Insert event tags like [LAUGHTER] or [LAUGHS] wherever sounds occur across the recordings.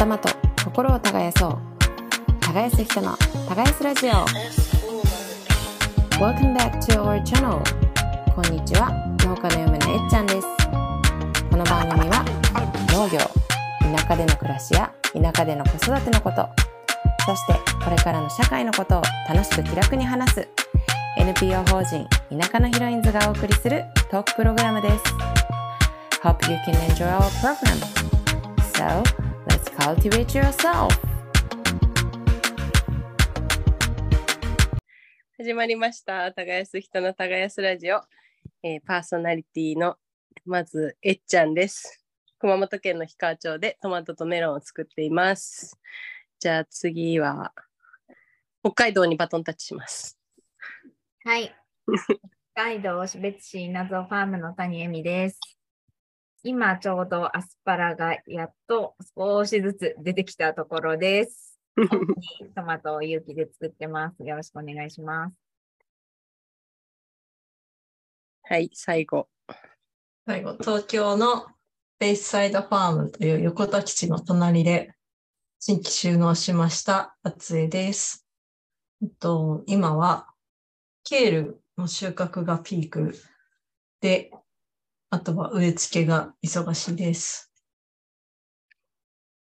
頭と心を耕そう。耕す人の耕すラジオ。Welcome back to our channel こんにちは。農家の嫁のえっちゃんです。この番組は農業田舎での暮らしや田舎での子育てのこと。そしてこれからの社会のことを楽しく気楽に話す NPO 法人田舎のヒロインズがお送りするトークプログラムです。Hope you can enjoy our program So cultivate yourself 始まりました。耕す人の耕すラジオ、えーパーソナリティのまずえっちゃんです。熊本県の氷川町でトマトとメロンを作っています。じゃあ次は北海道にバトンタッチします。はい。[LAUGHS] 北海道標別市謎ファームの谷恵美です。今ちょうどアスパラがやっと少しずつ出てきたところです。[LAUGHS] トマトを有機で作ってます。よろしくお願いします。はい、最後。最後、東京のベイスサイドファームという横田基地の隣で新規収納しました厚江です。えっと、今はケールの収穫がピークで、あとは植え付けが忙しいです。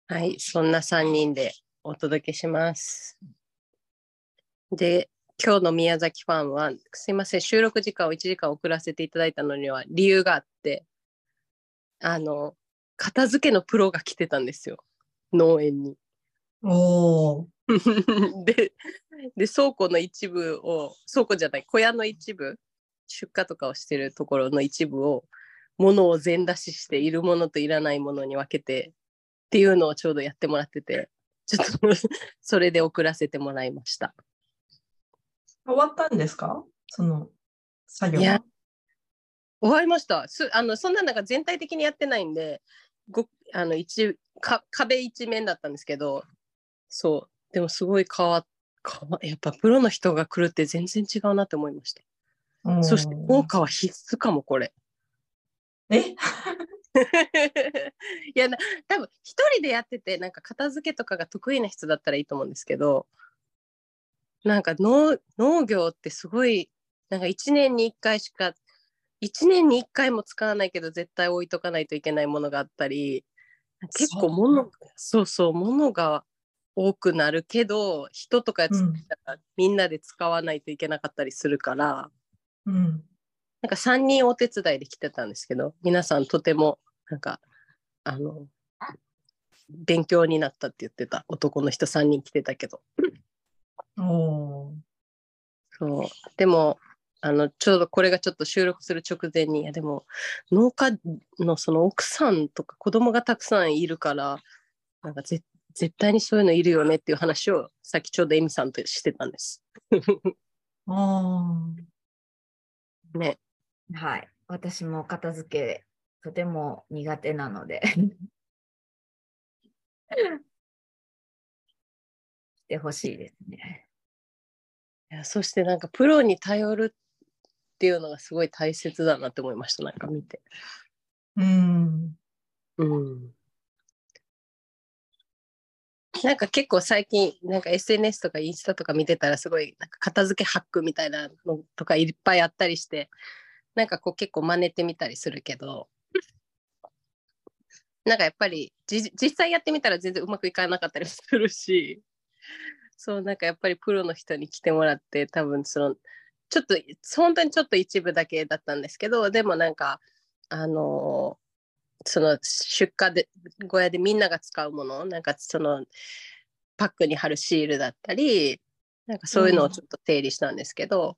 はい、そんな3人でお届けします。で、今日の宮崎ファームは、すいません、収録時間を1時間遅らせていただいたのには理由があって、あの、片付けのプロが来てたんですよ、農園に。おー、[LAUGHS] でで、倉庫の一部を、倉庫じゃない、小屋の一部、出荷とかをしてるところの一部を、物を全出しして、いるものといらないものに分けて、っていうのをちょうどやってもらってて、ちょっとそれで送らせてもらいました。終わったんですか？その作業いやは。終わりました。すあのそんななんか全体的にやってないんで、ごあの一か壁一面だったんですけど、そう。でもすごい変わ変わやっぱプロの人が来るって全然違うなって思いました。そして効果は必須かも、これ。え？[LAUGHS] いやな多分一人でやっててなんか片付けとかが得意な人だったらいいと思うんですけどなんか農農業ってすごいなんか1年に1回しか1年に1回も使わないけど絶対置いとかないといけないものがあったり結構物そうそう物が多くなるけど人とかやつうんみんなで使わないといけなかったりするから。うん。なんか3人お手伝いで来てたんですけど、皆さんとても、なんか、あの、勉強になったって言ってた男の人3人来てたけど。おー。そう。でも、あの、ちょうどこれがちょっと収録する直前に、いやでも、農家のその奥さんとか子供がたくさんいるから、なんかぜ絶対にそういうのいるよねっていう話をさっきちょうどエミさんとしてたんです。[LAUGHS] あー。ね。はい。私も片付けとても苦手なので。[LAUGHS] してほしいですね。いやそしてなんかプロに頼るっていうのがすごい大切だなって思いました、なんか見て。うん。うん。なんか結構最近、なんか SNS とかインスタとか見てたらすごいなんか片付けハックみたいなのとかいっぱいあったりして、なんかこう結構真似てみたりするけど、なんかやっぱりじ実際やってみたら全然うまくいかなかったりするし、そうなんかやっぱりプロの人に来てもらって多分そのちょっと本当にちょっと一部だけだったんですけどでもなんかあのその出荷で小屋でみんなが使うものなんかそのパックに貼るシールだったりなんかそういうのをちょっと整理したんですけど、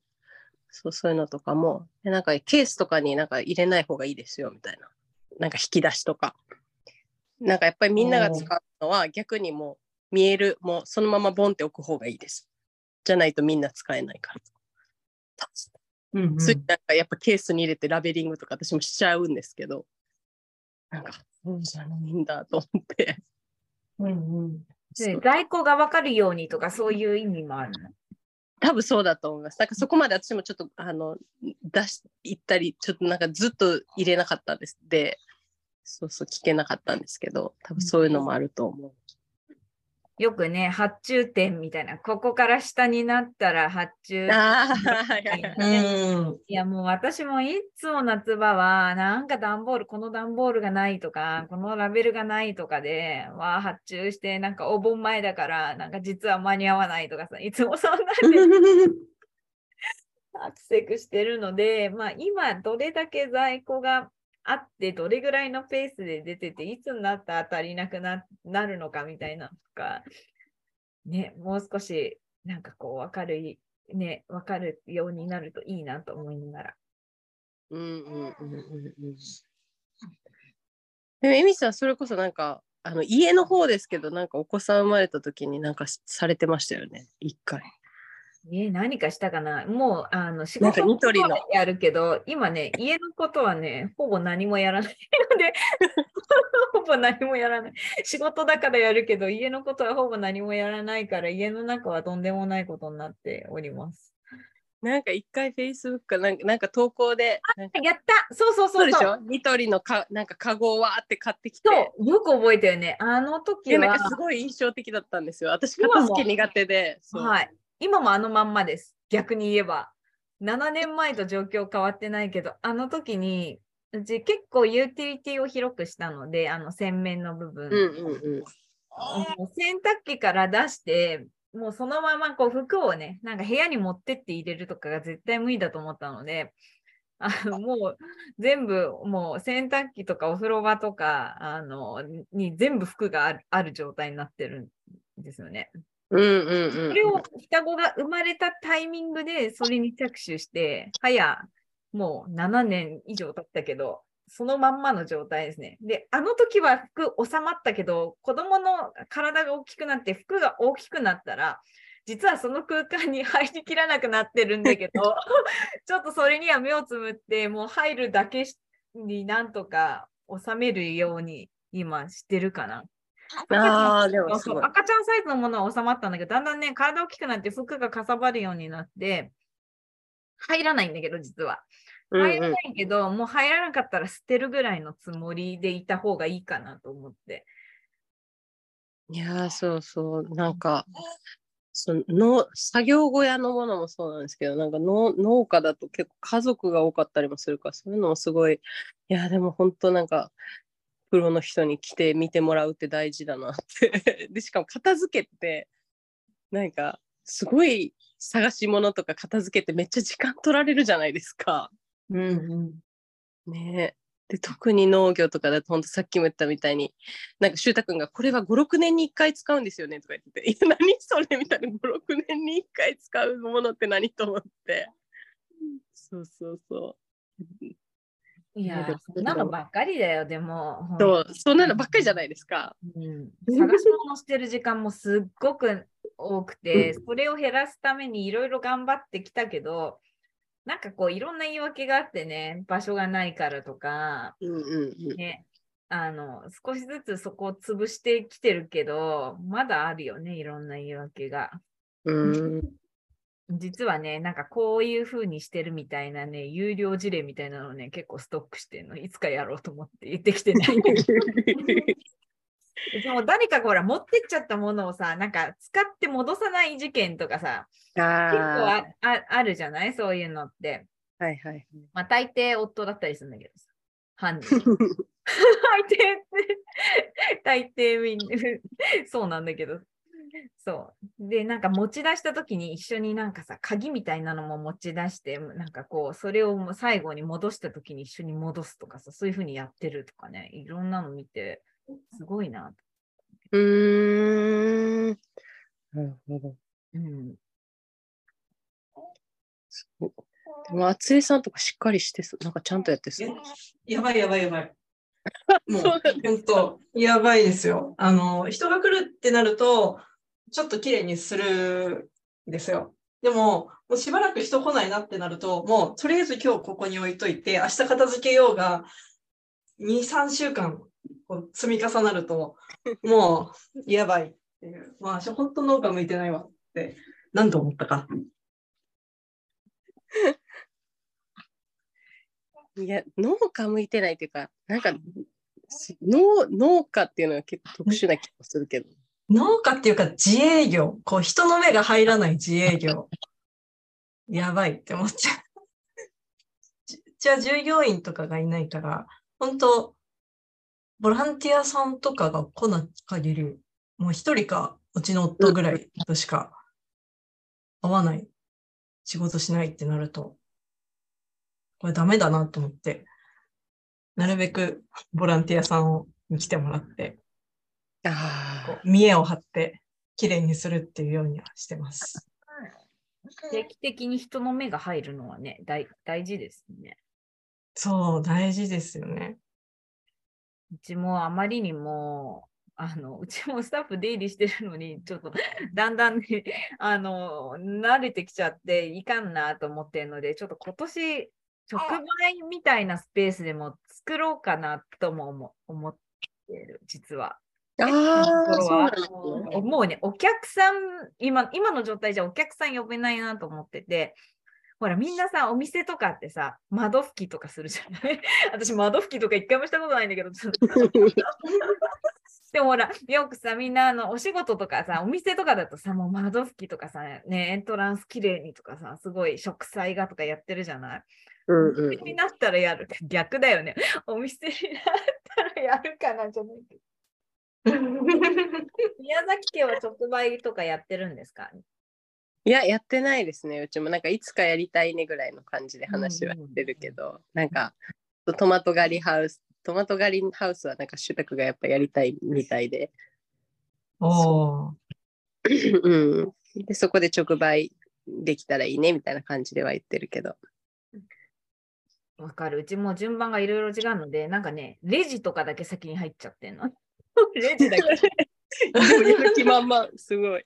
そうそういうのとかもでなんかケースとかになんか入れない方がいいですよみたいななんか引き出しとかなんかやっぱりみんなが使うのは逆にもう見えるもうそのままボンって置く方がいいですじゃないとみんな使えないから。うんうんついなんかやっぱケースに入れてラベリングとか私もしちゃうんですけど、なんか、そうじゃないんだと思って。うんうん。で在庫が分かるようにとかそういう意味もあるの？多分そうだと思います。だからそこまで私もちょっとあの出し行ったり、ちょっとなんかずっと入れなかったんです。で、そうそう聞けなかったんですけど、多分そういうのもあると思う。よくね、発注点みたいな、ここから下になったら発注。いや、もう私もいつも夏場は、なんか段ボール、この段ボールがないとか、このラベルがないとかで、わあ、発注して、なんかお盆前だから、なんか実は間に合わないとかさ、いつもそんなんで [LAUGHS] アクセクしてるので、まあ今どれだけ在庫があって、どれぐらいのペースで出てて、いつになったら足りなくななるのかみたいなとか、ね、もう少しなんかこう分かる、ね、分かるようになるといいなと思いながら。うんうんうんうん。でも、エミさん、それこそなんか、あの家の方ですけど、なんかお子さん生まれた時になんかされてましたよね、一回。え何かしたかな？もうあの仕事はやるけど、今ね、家のことはね、ほぼ何もやらないので、[LAUGHS] ほぼ何もやらない。仕事だからやるけど、家のことはほぼ何もやらないから、家の中はとんでもないことになっております。なんか一回 Facebook かなんかなんか投稿で、やったそうそうそそううそうでしょ？ニトリのかなんかカゴをわーって買ってきて。よく覚えてるね。あの時はでなんか、すごい印象的だったんですよ。私、片付け苦手で。はい。今もあのまんまです。逆に言えば。7年前と状況変わってないけど、あの時に、うち結構ユーティリティを広くしたので、あの洗面の部分。うんうんうん。洗濯機から出して、もうそのままこう服をね、なんか部屋に持ってって入れるとかが絶対無理だと思ったので、あのもう全部もう洗濯機とかお風呂場とかあのに全部服があるある状態になってるんですよね。うんうんうん。それを双子が生まれたタイミングでそれに着手して、早もう7年以上経ったけど、そのまんまの状態ですね。で、あの時は服収まったけど、子供の体が大きくなって服が大きくなったら、実はその空間に入りきらなくなってるんだけど、[LAUGHS] ちょっとそれには目をつむって、もう入るだけになんとか収めるように今してるかな。ああ、でも赤ちゃんサイズのものは収まったんだけど、だんだんね、体大きくなって服がかさばるようになって、入らないんだけど、実は。うん入らうんないけど、もう入らなかったら捨てるぐらいのつもりでいた方がいいかなと思って。いやーそうそうなんかその農作業小屋のものもそうなんですけどなんか農農家だと結構家族が多かったりもするからそういうのもすごいいやでも本当なんかプロの人に来て見てもらうって大事だなって。[LAUGHS] でしかも片付けってなんかすごい探し物とか片付けってめっちゃ時間取られるじゃないですか。うんね。えで特に農業とかだと本当さっきも言ったみたいになんか翔太君がこれは56年に1回使うんですよねとか言ってて「いや何それ?」みたいな56年に1回使うものって何？と思って。そうそうそういやそんなのばっかりだよ、でも。そうそんなのばっかりじゃないですか。うん、探し物してる時間もすっごく多くて、それを減らすためにいろいろ頑張ってきたけど、なんかこういろんな言い訳があってね、場所がないからとか、うんうんうんね、あの、少しずつそこを潰してきてるけど、まだあるよね、いろんな言い訳が。うん実はね、なんかこういう風にしてるみたいなね、有料事例みたいなのね、結構ストックしてるの、いつかやろうと思って言ってきてない。[LAUGHS] でも誰かがほら持ってっちゃったものをさ、なんか使って戻さない事件とかさ、結構ああああるじゃない？そういうのって。ーはいはい。まあ大抵夫だったりするんだけどさ、犯人。[LAUGHS] 大抵って、大抵みんな、そうなんだけど。そう。で、なんか持ち出した時に一緒になんかさ、鍵みたいなのも持ち出して、なんかこう、それをもう最後に戻した時に一緒に戻すとかさ、そういうふうにやってるとかね、いろんなの見て、すごいな。うーんなるほど。うん。そうでも厚江さんとかしっかりしてそうなんかちゃんとやってそう。やばいやばいやばい。[LAUGHS] もう本当やばいですよ。あの人が来るってなるとちょっと綺麗にするんですよ。でももうしばらく人来ないなってなるともうとりあえず今日ここに置いといて明日片付けようが2、3週間こう積み重なるともうやばいっていう。まあ私本当農家向いてないわって何度思ったか。[LAUGHS] いや、農家向いてないっていうか、なんか、農農家っていうのは結構特殊な気がするけど。農家っていうか自営業。こう人の目が入らない自営業。[LAUGHS] やばいって思っちゃう。[LAUGHS] じゃあ従業員とかがいないから、本当ボランティアさんとかが来ない限り、もう一人かうちの夫ぐらいとしか会わない、仕事しないってなると、これダメだなと思って、なるべくボランティアさんを来てもらって、こう見栄を張って綺麗にするっていうようにはしてます。定期的に人の目が入るのはね、大大事ですね。そう、大事ですよね。うちもあまりにも、あのうちもスタッフ出入りしてるのに、ちょっと [LAUGHS] だんだんね、あの慣れてきちゃっていかんなと思ってるので、ちょっと今年、直売みたいなスペースでも作ろうかなとも思思ってる、実は。あところは。そうなんですね。もうね、お客さん今、今の状態じゃお客さん呼べないなと思ってて、ほら、みんなさ、お店とかってさ、窓拭きとかするじゃない？[LAUGHS] 私、窓拭きとか一回もしたことないんだけど、[LAUGHS] でもほら、よくさ、みんなあのお仕事とかさ、お店とかだとさ、もう窓拭きとかさ、ね、エントランスきれいにとかさ、すごい植栽がとかやってるじゃない？うんうん。お店になったらやる。逆だよね。お店になったらやるかなじゃないけど。[LAUGHS] 宮崎家は直売とかやってるんですか？いや、やってないですね。うちもなんかいつかやりたいねぐらいの感じで話はしてるけど、なんかトマト狩りハウス、トマト狩りハウスはなんか主託がやっぱやりたいみたいで、おーうん、でそこで直売できたらいいねみたいな感じでは言ってるけど。わかる。うちも順番がいろいろ違うので、なんかね、レジとかだけ先に入っちゃってんの。レジだけ？やる気満々、すごい。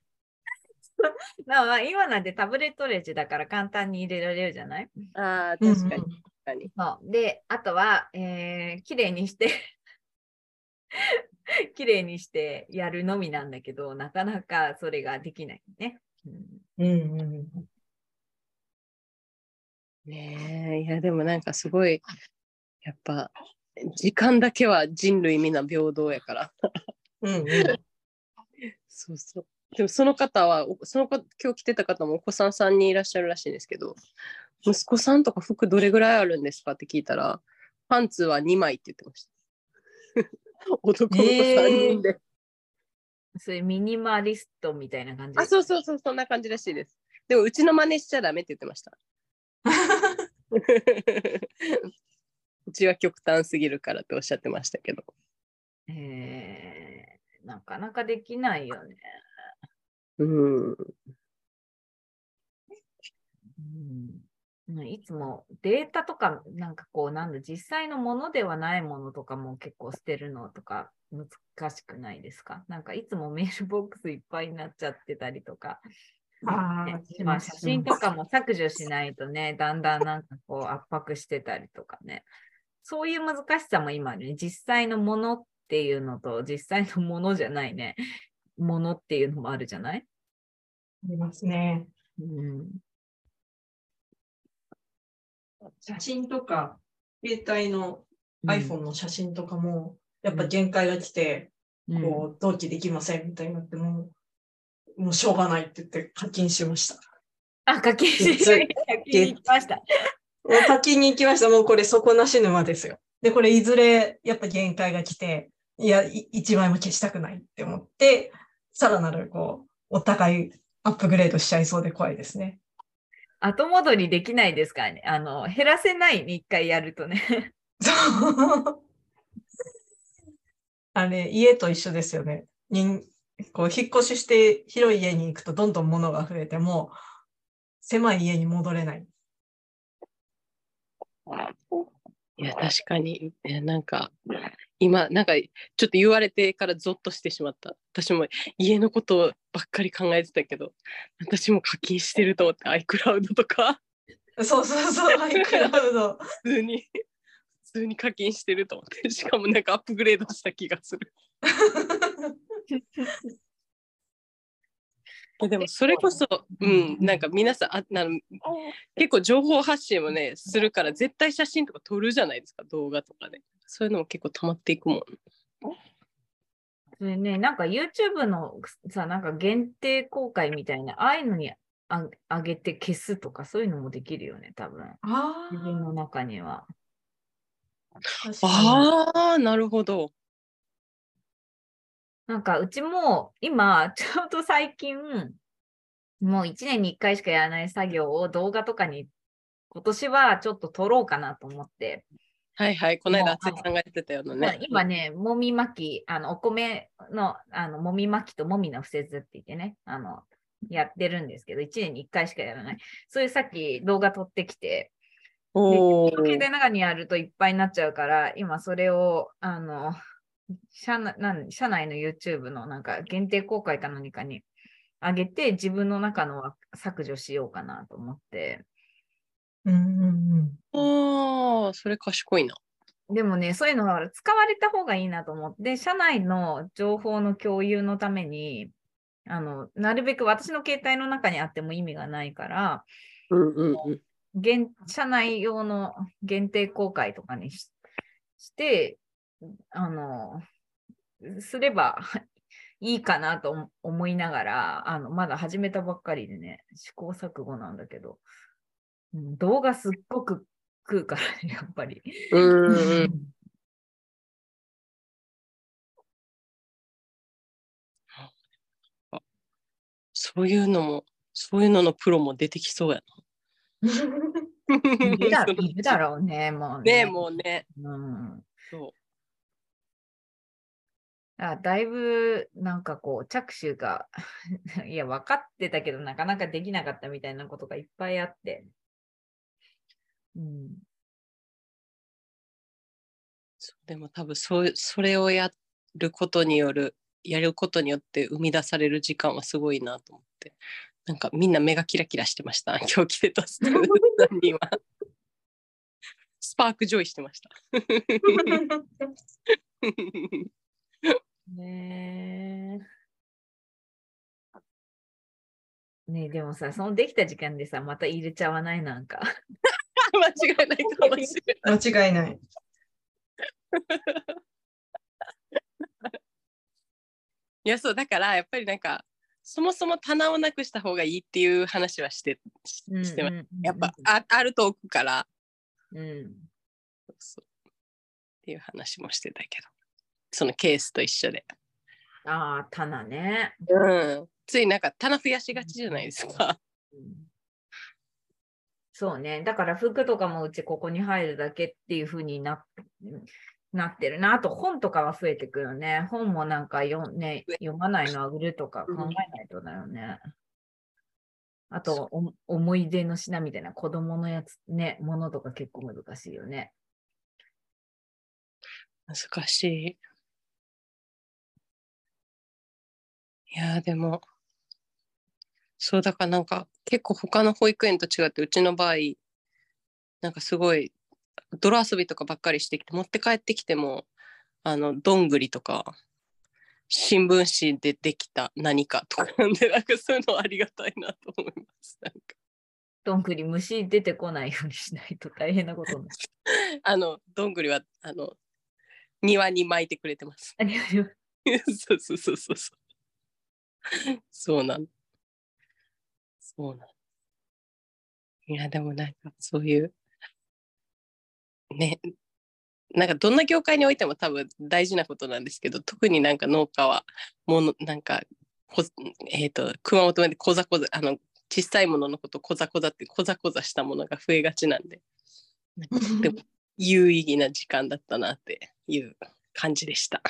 [LAUGHS] 今なんてタブレットレジだから簡単に入れられるじゃない？ああ、うん確かに、確かに。そうで、あとは、えー、きれいにして、きれいにしてやるのみなんだけど、なかなかそれができないね。うんうんうんねえ、いやでもなんかすごい、やっぱ時間だけは人類皆平等やから。うんうんそうそう。でもその方は、おその子今日来てた方もお子さん3人いらっしゃるらしいんですけど、息子さんとか服どれぐらいあるんですかって聞いたら、パンツは2枚って言ってました。[LAUGHS] 男の子3人で。そういうミニマリストみたいな感じ。あ、そうそうそう、そんな感じらしいです。でもうちの真似しちゃダメって言ってました。[LAUGHS] うちは極端すぎるからっておっしゃってましたけど。えー、なかなかできないよね。うん。うん、いつもデータとか、なんかこう、なんだ、実際のものではないものとかも結構捨てるのとか難しくないですか？なんかいつもメールボックスいっぱいになっちゃってたりとか。あまあ、写真とかも削除しないとね、だんだんなんかこう圧迫してたりとかね。そういう難しさも今あるね。実際のものっていうのと、実際のものじゃないね。ものっていうのもあるじゃない？ありますね。うん。写真とか、携帯のうん iPhone の写真とかも、やっぱ限界が来て、うんこう、同期できませんみたいになっても、もうしょうがないって言って課金しました。あ、課金し [LAUGHS] ました。もう課金に行きました。もうこれ底なし沼ですよ。で、これいずれやっぱ限界が来て、いや、い一枚も消したくないって思って、さらなるこう、お互いアップグレードしちゃいそうで怖いですね。後戻りできないですからね。あの、減らせないね、一回やるとね。そう。あれ、家と一緒ですよね。人こう引っ越しして広い家に行くとどんどん物が増えても、狭い家に戻れない。いや、確かに、なんか、今、なんか、ちょっと言われてからゾッとしてしまった。私も家のことばっかり考えてたけど、私も課金してると思って、iCloud とか、そうそうそう、[LAUGHS] iCloud。普通に、普通に課金してると思って、しかもなんかアップグレードした気がする。[LAUGHS] えでもそれこそ、うん、なんか皆さんあなの結構情報発信もねするから絶対写真とか撮るじゃないですか動画とかでそういうのも結構溜まっていくもんそれね、なんか YouTube のさ、なんか限定公開みたいな、ああいうのにあ上げて消すとか、そういうのもできるよね、多分。あ自分の中には。ああ、なるほど。なんかうちも今、[LAUGHS] ちょうど最近、もう1年に1回しかやらない作業を動画とかに今年はちょっと撮ろうかなと思って、はいはい。この間、厚井さんがやってたようなまあね。今ね、もみ巻き、あのお米のあのもみ巻きともみの不節って言ってね、あのやってるんですけど、1年に1回しかやらない。そういうさっき動画撮ってきて、おお。携帯の中にあるといっぱいになっちゃうから、今それを、あの、社内なん社内の YouTube のなんか限定公開か何かに上げて、自分の中のは削除しようかなと思って。うんうんああ、それ賢いな。でもね、そういうのが使われた方がいいなと思って、社内の情報の共有のために、あの、なるべく私の携帯の中にあっても意味がないから、うんうんうん。限社内用の限定公開とかにしして、あの、すれば [LAUGHS] いいかなと思思いながら、あの、まだ始めたばっかりでね、試行錯誤なんだけど、うん動画すっごく食うからね、[LAUGHS] やっぱり。うん。そういうのも、そういうののプロも出てきそうやな。[LAUGHS] いるだろうね、もうねえ、もうね。うん。そあだいぶなんかこう着手が [LAUGHS] いや分かってたけどなかなかできなかったみたいなことがいっぱいあって。うん、う。そうでも多分そうそれをやることによる、やることによって生み出される時間はすごいなと思って。なんかみんな目がキラキラしてました。今日来てたスタッフさんには。スパークジョイしてました。[LAUGHS] ねえ。ねえ、でもさ、そのできた時間でさ、また入れちゃわないなんか。[LAUGHS] 間違いないかもしれない。間違いない。いやそうだからやっぱりなんかそもそも棚をなくした方がいいっていう話はしてししてましたやっぱああると置くからうん、うんそうそうっていう話もしてたけどそのケースと一緒で、ああ、棚ね。うん、ついなんか棚増やしがちじゃないですか。うんそうね。だから服とかもうちここに入るだけっていう風にななってるな。あと本とかは増えてくよね。本もなんかよ、ね、読まないのは売るとか考えないとだよね。あとお、思い出の品みたいな子供のやつね、ものとか結構難しいよね。難しい。いやーでもそうだからなんか結構他の保育園と違ってうちの場合なんかすごい泥遊びとかばっかりしてきて持って帰ってきてもあのどんぐりとか新聞紙でできた何かとかなんでなんかそういうのありがたいなと思います。なんかどんぐり虫出てこないようにしないと大変なことになる。[LAUGHS] あのどんぐりはあの庭に巻いてくれてます。[LAUGHS] そうそうそうそうそう。[LAUGHS] そうなん。そうなん。いや、でもなんかそういう、ね、なんかどんな業界においても多分大事なことなんですけど、特になんか農家は、もの、なんか、こえっ、と、熊本弁でこざこざ、あの、小さいもののことこざこざってこざこざしたものが増えがちなんで、なんかでも有意義な時間だったなっていう感じでした。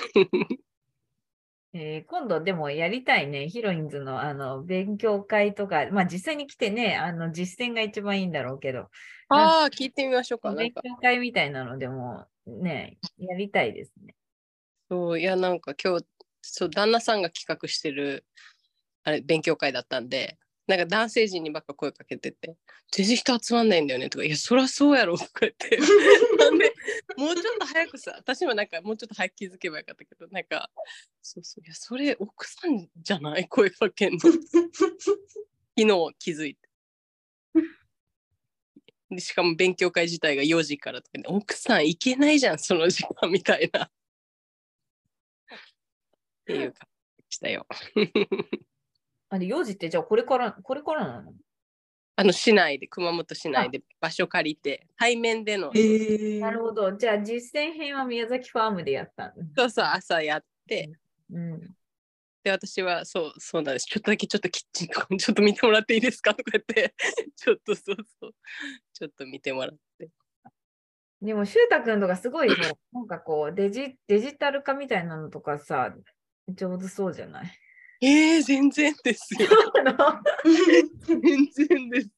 えー今度でもやりたいね、ヒロインズのあの勉強会とか、まあ実際に来てね、あの実践が一番いいんだろうけど、ああ、聞いてみましょうか。勉か強会みたいなのでもね、やりたいですね。そういやなんか今日そう旦那さんが企画してるあれ勉強会だったんでなんか男性陣にばっか声かけてて「全然人集まんないんだよね」とか「いやそりゃそうやろ」とか言って [LAUGHS] なんで [LAUGHS] もうちょっと早くさ私もなんかもうちょっと早く気づけばよかったけどなんかそうそういやそれ奥さんじゃない？声かけんの [LAUGHS] 昨日気づいて。でしかも勉強会自体が4時からとかで奥さん行けないじゃんその時間みたいなっていうかしたよ。あれ、4時ってじゃあこれから、これからなの？あの市内で熊本市内で場所借りて対面での。えなるほど。じゃあ実践編は宮崎ファームでやったんだ。そうそう朝やって。うん。で私はそうそうなんです。ちょっとだけちょっとキッチンとかもちょっと見てもらっていいですか？とか言って。ちょっとそうそう。ちょっと見てもらって。でも、しゅうたくんとかすごい、なんかこうデジ、デジタル化みたいなのとかさ、上手そうじゃない？えー、全然ですよ全然です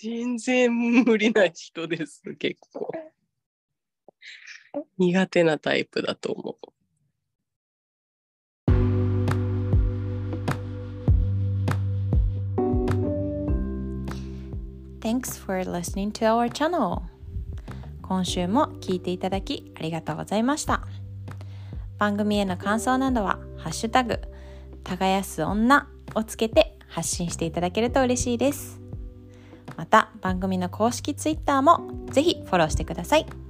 全然無理な人です結構苦手なタイプだと思う Thanks for listening to our channel. 今週も聞いていただきありがとうございました。番組への感想などは、ハッシュタグ、耕す女をつけて発信していただけると嬉しいです。また、番組の公式 Twitter もぜひフォローしてください。